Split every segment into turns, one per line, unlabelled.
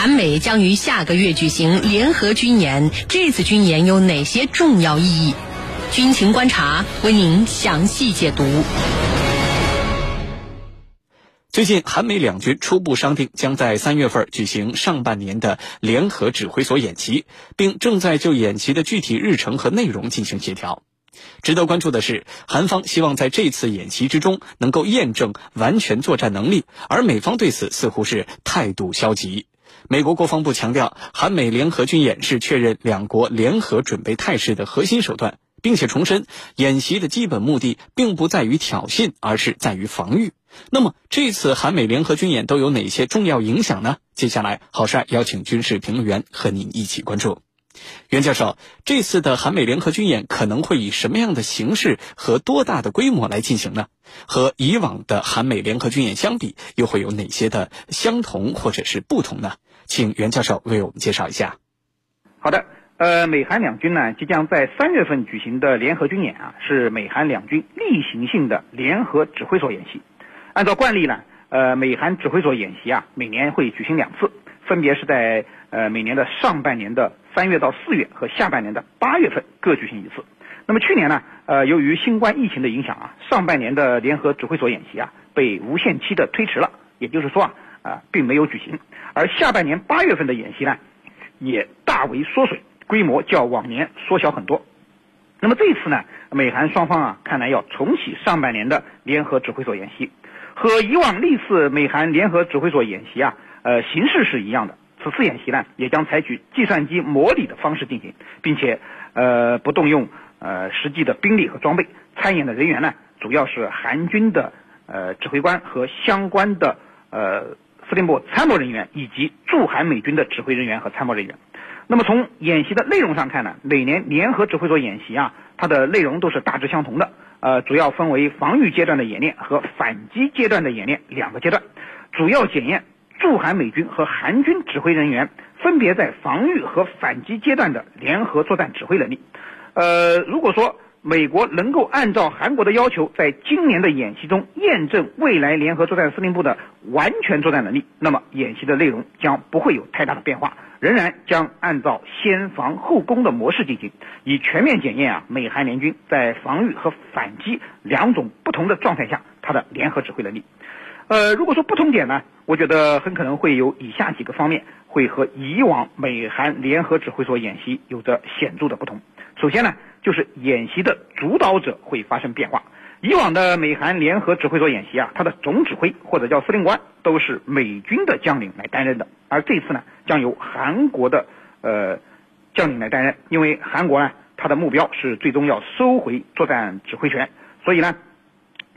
韩美将于下个月举行联合军演，这次军演有哪些重要意义？军情观察为您详细解读。
最近，韩美两军初步商定，将在三月份举行上半年的联合指挥所演习，并正在就演习的具体日程和内容进行协调。值得关注的是，韩方希望在这次演习之中能够验证完全作战能力，而美方对此似乎是态度消极。美国国防部强调，韩美联合军演是确认两国联合准备态势的核心手段，并且重申，演习的基本目的并不在于挑衅，而是在于防御。那么，这次韩美联合军演都有哪些重要影响呢？接下来，郝帅邀请军事评论员和您一起关注。袁教授，这次的韩美联合军演可能会以什么样的形式和多大的规模来进行呢？和以往的韩美联合军演相比，又会有哪些的相同或者是不同呢？请袁教授为我们介绍一下。
好的，呃，美韩两军呢即将在三月份举行的联合军演啊，是美韩两军例行性的联合指挥所演习。按照惯例呢，呃，美韩指挥所演习啊，每年会举行两次，分别是在呃每年的上半年的三月到四月和下半年的八月份各举行一次。那么去年呢，呃，由于新冠疫情的影响啊，上半年的联合指挥所演习啊被无限期的推迟了，也就是说啊，啊并没有举行。而下半年八月份的演习呢，也大为缩水，规模较往年缩小很多。那么这一次呢，美韩双方啊，看来要重启上半年的联合指挥所演习。和以往历次美韩联合指挥所演习啊，呃，形式是一样的。此次演习呢，也将采取计算机模拟的方式进行，并且呃不动用呃实际的兵力和装备。参演的人员呢，主要是韩军的呃指挥官和相关的呃司令部参谋人员，以及驻韩美军的指挥人员和参谋人员。那么从演习的内容上看呢，每年联合指挥所演习啊，它的内容都是大致相同的。呃，主要分为防御阶段的演练和反击阶段的演练两个阶段，主要检验驻韩美军和韩军指挥人员分别在防御和反击阶段的联合作战指挥能力。呃，如果说美国能够按照韩国的要求，在今年的演习中验证未来联合作战司令部的完全作战能力，那么演习的内容将不会有太大的变化。仍然将按照先防后攻的模式进行，以全面检验啊美韩联军在防御和反击两种不同的状态下它的联合指挥能力。呃，如果说不同点呢，我觉得很可能会有以下几个方面会和以往美韩联合指挥所演习有着显著的不同。首先呢，就是演习的主导者会发生变化。以往的美韩联合指挥所演习啊，它的总指挥或者叫司令官都是美军的将领来担任的，而这次呢，将由韩国的呃将领来担任，因为韩国呢，它的目标是最终要收回作战指挥权，所以呢，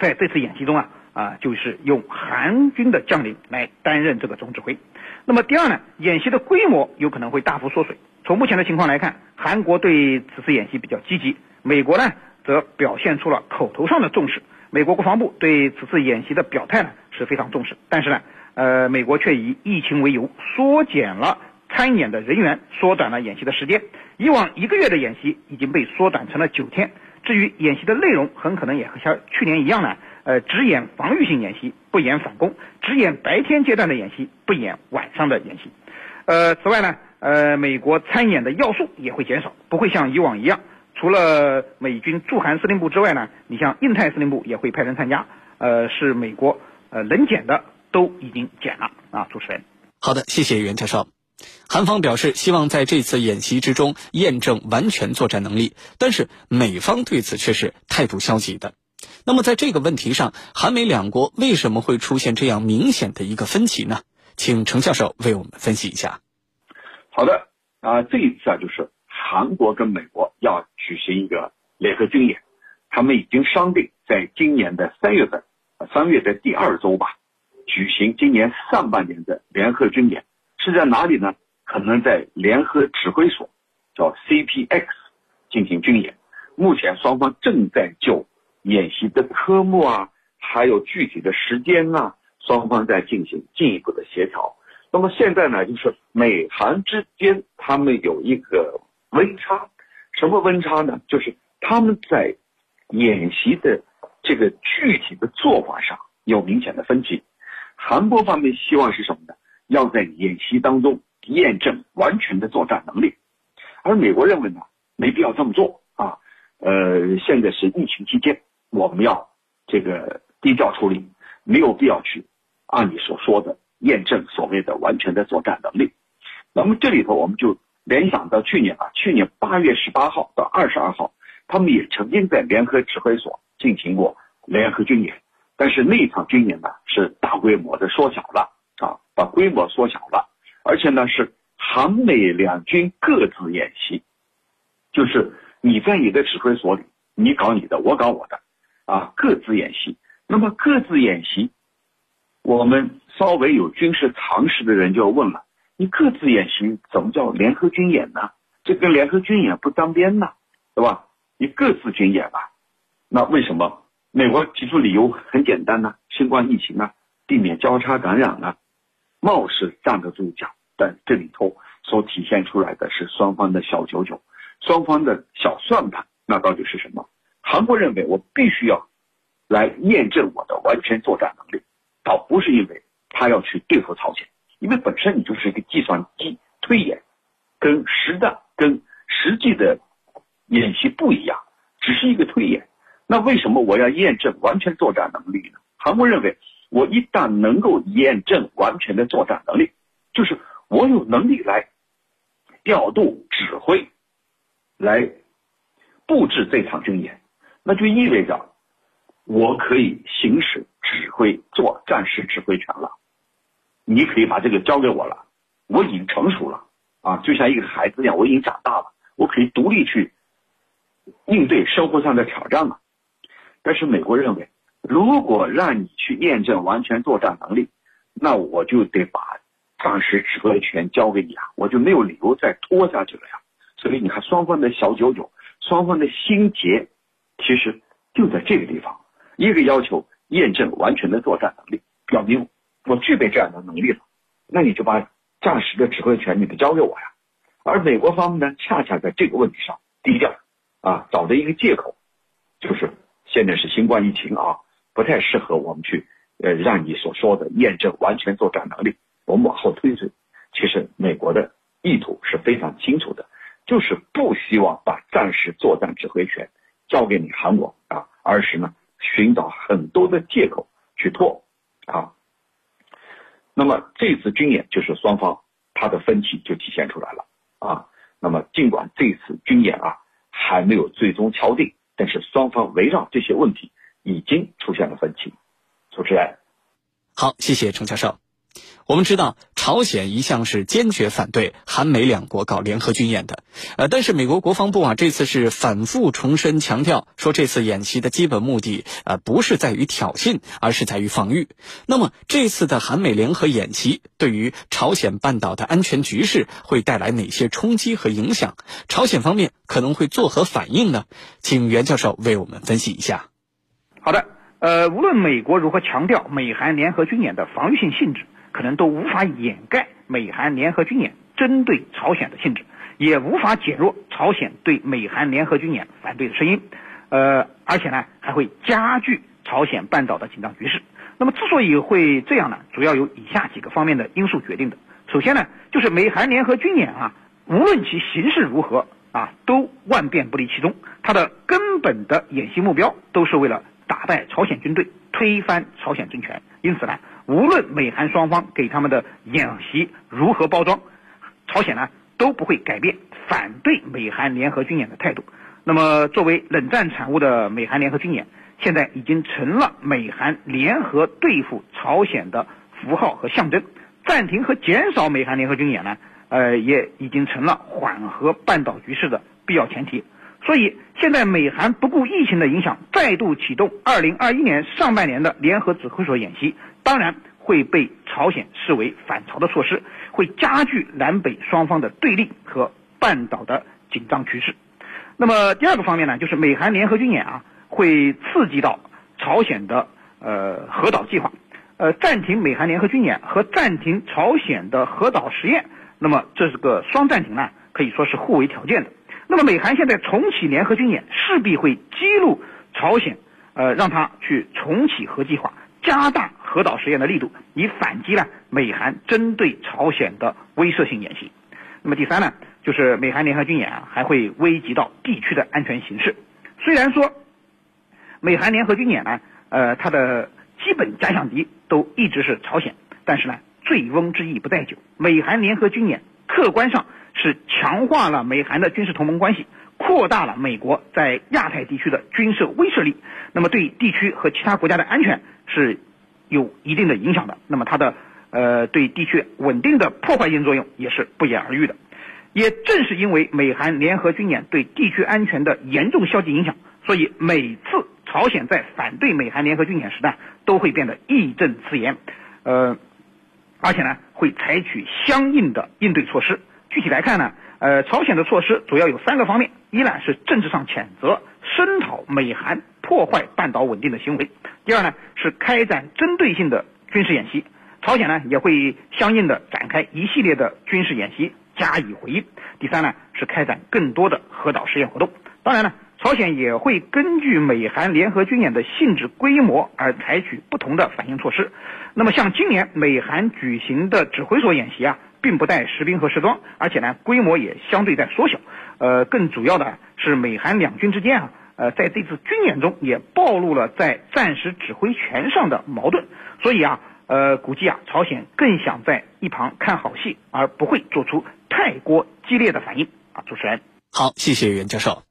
在这次演习中啊啊，就是用韩军的将领来担任这个总指挥。那么第二呢，演习的规模有可能会大幅缩水。从目前的情况来看，韩国对此次演习比较积极，美国呢？则表现出了口头上的重视。美国国防部对此次演习的表态呢是非常重视，但是呢，呃，美国却以疫情为由缩减了参演的人员，缩短了演习的时间。以往一个月的演习已经被缩短成了九天。至于演习的内容，很可能也和像去年一样呢，呃，只演防御性演习，不演反攻；只演白天阶段的演习，不演晚上的演习。呃，此外呢，呃，美国参演的要素也会减少，不会像以往一样。除了美军驻韩司令部之外呢，你像印太司令部也会派人参加，呃，是美国呃能减的都已经减了啊。主持人，
好的，谢谢袁教授。韩方表示希望在这次演习之中验证完全作战能力，但是美方对此却是态度消极的。那么在这个问题上，韩美两国为什么会出现这样明显的一个分歧呢？请程教授为我们分析一下。
好的啊，这一次啊就是。韩国跟美国要举行一个联合军演，他们已经商定在今年的三月份，三月的第二周吧，举行今年上半年的联合军演，是在哪里呢？可能在联合指挥所，叫 CPX 进行军演。目前双方正在就演习的科目啊，还有具体的时间啊，双方在进行进一步的协调。那么现在呢，就是美韩之间他们有一个。温差，什么温差呢？就是他们在演习的这个具体的做法上有明显的分歧。韩国方面希望是什么呢？要在演习当中验证完全的作战能力，而美国认为呢，没必要这么做啊。呃，现在是疫情期间，我们要这个低调处理，没有必要去按你所说的验证所谓的完全的作战能力。那么这里头我们就联想到去年啊，去年八月十八号到二十二号，他们也曾经在联合指挥所进行过联合军演，但是那一场军演呢是大规模的缩小了啊，把规模缩小了，而且呢是韩美两军各自演习，就是你在你的指挥所里，你搞你的，我搞我的，啊，各自演习。那么各自演习，我们稍微有军事常识的人就要问了。你各自演习怎么叫联合军演呢？这跟联合军演不沾边呢，对吧？你各自军演吧，那为什么？美国提出理由很简单呢，新冠疫情啊，避免交叉感染啊，貌似站得住脚，但这里头所体现出来的是双方的小九九，双方的小算盘，那到底是什么？韩国认为我必须要来验证我的完全作战能力，倒不是因为他要去对付朝鲜。因为本身你就是一个计算机推演，跟实战、跟实际的演习不一样，只是一个推演。那为什么我要验证完全作战能力呢？韩国认为，我一旦能够验证完全的作战能力，就是我有能力来调度、指挥、来布置这场军演，那就意味着我可以行使指挥、做战时指挥权了。你可以把这个交给我了，我已经成熟了啊，就像一个孩子一样，我已经长大了，我可以独立去应对生活上的挑战了。但是美国认为，如果让你去验证完全作战能力，那我就得把战时指挥权交给你啊，我就没有理由再拖下去了呀。所以你看，双方的小九九，双方的心结，其实就在这个地方。一个要求验证完全的作战能力，表明。我具备这样的能力了，那你就把战时的指挥权你得交给我呀。而美国方面呢，恰恰在这个问题上低调啊，找的一个借口，就是现在是新冠疫情啊，不太适合我们去呃让你所说的验证完全作战能力，我们往后推推。其实美国的意图是非常清楚的，就是不希望把战时作战指挥权交给你韩国啊，而是呢寻找很多的借口去拖啊。那么这次军演就是双方他的分歧就体现出来了啊。那么尽管这次军演啊还没有最终敲定，但是双方围绕这些问题已经出现了分歧。主持人，
好，谢谢程教授。我们知道，朝鲜一向是坚决反对韩美两国搞联合军演的，呃，但是美国国防部啊这次是反复重申强调，说这次演习的基本目的呃不是在于挑衅，而是在于防御。那么这次的韩美联合演习对于朝鲜半岛的安全局势会带来哪些冲击和影响？朝鲜方面可能会作何反应呢？请袁教授为我们分析一下。
好的，呃，无论美国如何强调美韩联合军演的防御性性质。可能都无法掩盖美韩联合军演针对朝鲜的性质，也无法减弱朝鲜对美韩联合军演反对的声音，呃，而且呢，还会加剧朝鲜半岛的紧张局势。那么，之所以会这样呢，主要有以下几个方面的因素决定的。首先呢，就是美韩联合军演啊，无论其形式如何啊，都万变不离其宗，它的根本的演习目标都是为了打败朝鲜军队，推翻朝鲜政权。因此呢。无论美韩双方给他们的演习如何包装，朝鲜呢都不会改变反对美韩联合军演的态度。那么，作为冷战产物的美韩联合军演，现在已经成了美韩联合对付朝鲜的符号和象征。暂停和减少美韩联合军演呢，呃，也已经成了缓和半岛局势的必要前提。所以，现在美韩不顾疫情的影响，再度启动2021年上半年的联合指挥所演习。当然会被朝鲜视为反朝的措施，会加剧南北双方的对立和半岛的紧张局势。那么第二个方面呢，就是美韩联合军演啊，会刺激到朝鲜的呃核岛计划，呃暂停美韩联合军演和暂停朝鲜的核岛实验。那么这是个双暂停呢，可以说是互为条件的。那么美韩现在重启联合军演，势必会激怒朝鲜，呃让他去重启核计划，加大。核导实验的力度，以反击呢美韩针对朝鲜的威慑性演习。那么第三呢，就是美韩联合军演啊，还会危及到地区的安全形势。虽然说美韩联合军演呢，呃，它的基本假想敌都一直是朝鲜，但是呢，醉翁之意不在酒，美韩联合军演客观上是强化了美韩的军事同盟关系。扩大了美国在亚太地区的军事威慑力，那么对地区和其他国家的安全是有一定的影响的。那么它的呃对地区稳定的破坏性作用也是不言而喻的。也正是因为美韩联合军演对地区安全的严重消极影响，所以每次朝鲜在反对美韩联合军演时呢，都会变得义正辞严，呃，而且呢会采取相应的应对措施。具体来看呢。呃，朝鲜的措施主要有三个方面：一呢是政治上谴责、声讨美韩破坏半岛稳定的行为；第二呢是开展针对性的军事演习，朝鲜呢也会相应的展开一系列的军事演习加以回应；第三呢是开展更多的核导实验活动。当然呢，朝鲜也会根据美韩联合军演的性质规模而采取不同的反应措施。那么像今年美韩举行的指挥所演习啊。并不带实兵和实装，而且呢，规模也相对在缩小。呃，更主要的是美韩两军之间啊，呃，在这次军演中也暴露了在战时指挥权上的矛盾。所以啊，呃，估计啊，朝鲜更想在一旁看好戏，而不会做出太过激烈的反应啊。主持人，
好，谢谢袁教授。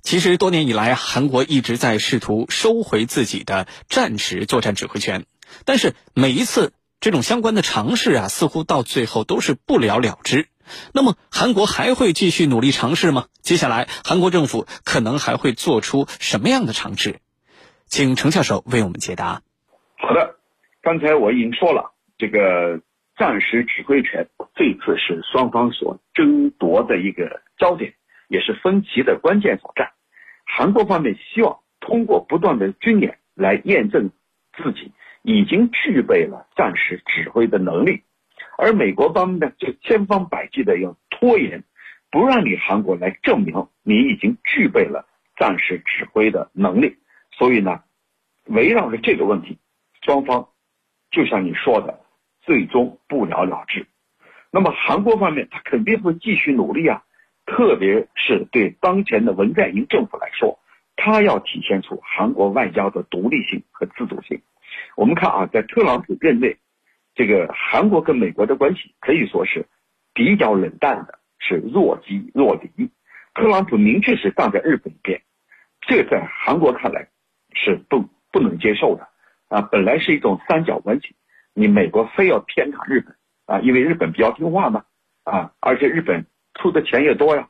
其实多年以来，韩国一直在试图收回自己的战时作战指挥权，但是每一次。这种相关的尝试啊，似乎到最后都是不了了之。那么，韩国还会继续努力尝试吗？接下来，韩国政府可能还会做出什么样的尝试？请程教授为我们解答。
好的，刚才我已经说了，这个战时指挥权这次是双方所争夺的一个焦点，也是分歧的关键所在。韩国方面希望通过不断的军演来验证自己。已经具备了战时指挥的能力，而美国方面呢，就千方百计的要拖延，不让你韩国来证明你已经具备了战时指挥的能力。所以呢，围绕着这个问题，双方就像你说的，最终不了了之。那么韩国方面，他肯定会继续努力啊，特别是对当前的文在寅政府来说，他要体现出韩国外交的独立性和自主性。我们看啊，在特朗普任内，这个韩国跟美国的关系可以说是比较冷淡的，是若即若离。特朗普明确是站在日本一边，这在韩国看来是不不能接受的啊。本来是一种三角关系，你美国非要偏袒日本啊，因为日本比较听话嘛啊，而且日本出的钱也多呀。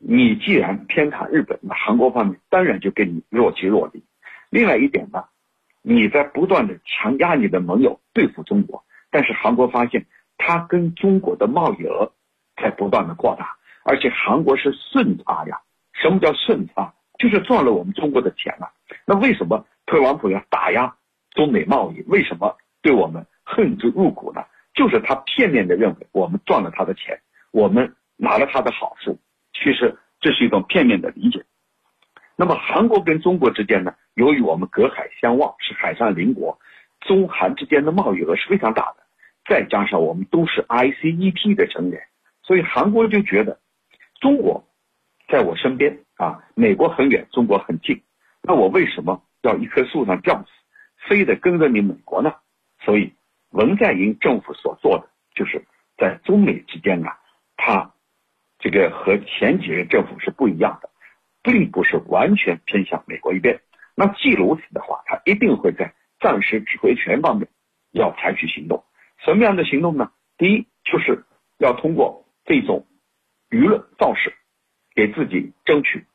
你既然偏袒日本，那韩国方面当然就跟你若即若离。另外一点呢？你在不断的强压你的盟友对付中国，但是韩国发现它跟中国的贸易额在不断的扩大，而且韩国是顺差呀。什么叫顺差？就是赚了我们中国的钱了。那为什么特朗普要打压中美贸易？为什么对我们恨之入骨呢？就是他片面的认为我们赚了他的钱，我们拿了他的好处。其实这是一种片面的理解。那么韩国跟中国之间呢？由于我们隔海相望，是海上邻国，中韩之间的贸易额是非常大的。再加上我们都是 ICEP 的成员，所以韩国就觉得中国在我身边啊，美国很远，中国很近。那我为什么要一棵树上吊死，非得跟着你美国呢？所以文在寅政府所做的，就是在中美之间呢，他这个和前几任政府是不一样的。并不是完全偏向美国一边。那既如此的话，他一定会在战时指挥权方面要采取行动。什么样的行动呢？第一，就是要通过这种舆论造势，给自己争取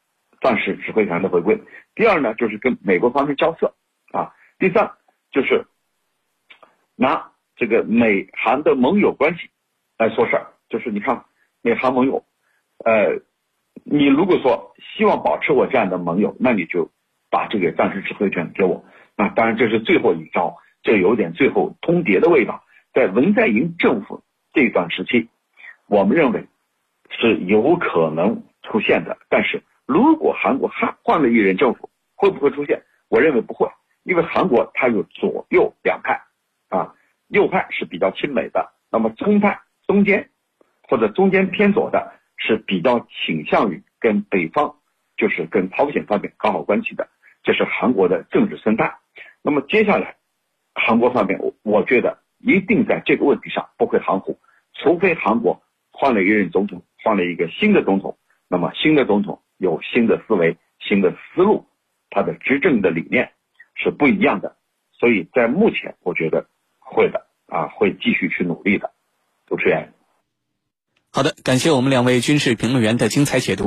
战时指挥权的回归。第二呢，就是跟美国方面交涉啊。第三，就是拿这个美韩的盟友关系来说事儿。就是你看，美韩盟友，呃。你如果说希望保持我这样的盟友，那你就把这个战时指挥权给我。那当然这是最后一招，这有点最后通牒的味道。在文在寅政府这段时期，我们认为是有可能出现的。但是如果韩国换换了一任政府，会不会出现？我认为不会，因为韩国它有左右两派啊，右派是比较亲美的，那么中派中间或者中间偏左的是比较倾向于跟北方，就是跟朝鲜方面搞好关系的，这是韩国的政治生态。那么接下来，韩国方面，我我觉得一定在这个问题上不会含糊，除非韩国换了一任总统，换了一个新的总统，那么新的总统有新的思维、新的思路，他的执政的理念是不一样的。所以在目前，我觉得会的啊，会继续去努力的。主持人，
好的，感谢我们两位军事评论员的精彩解读。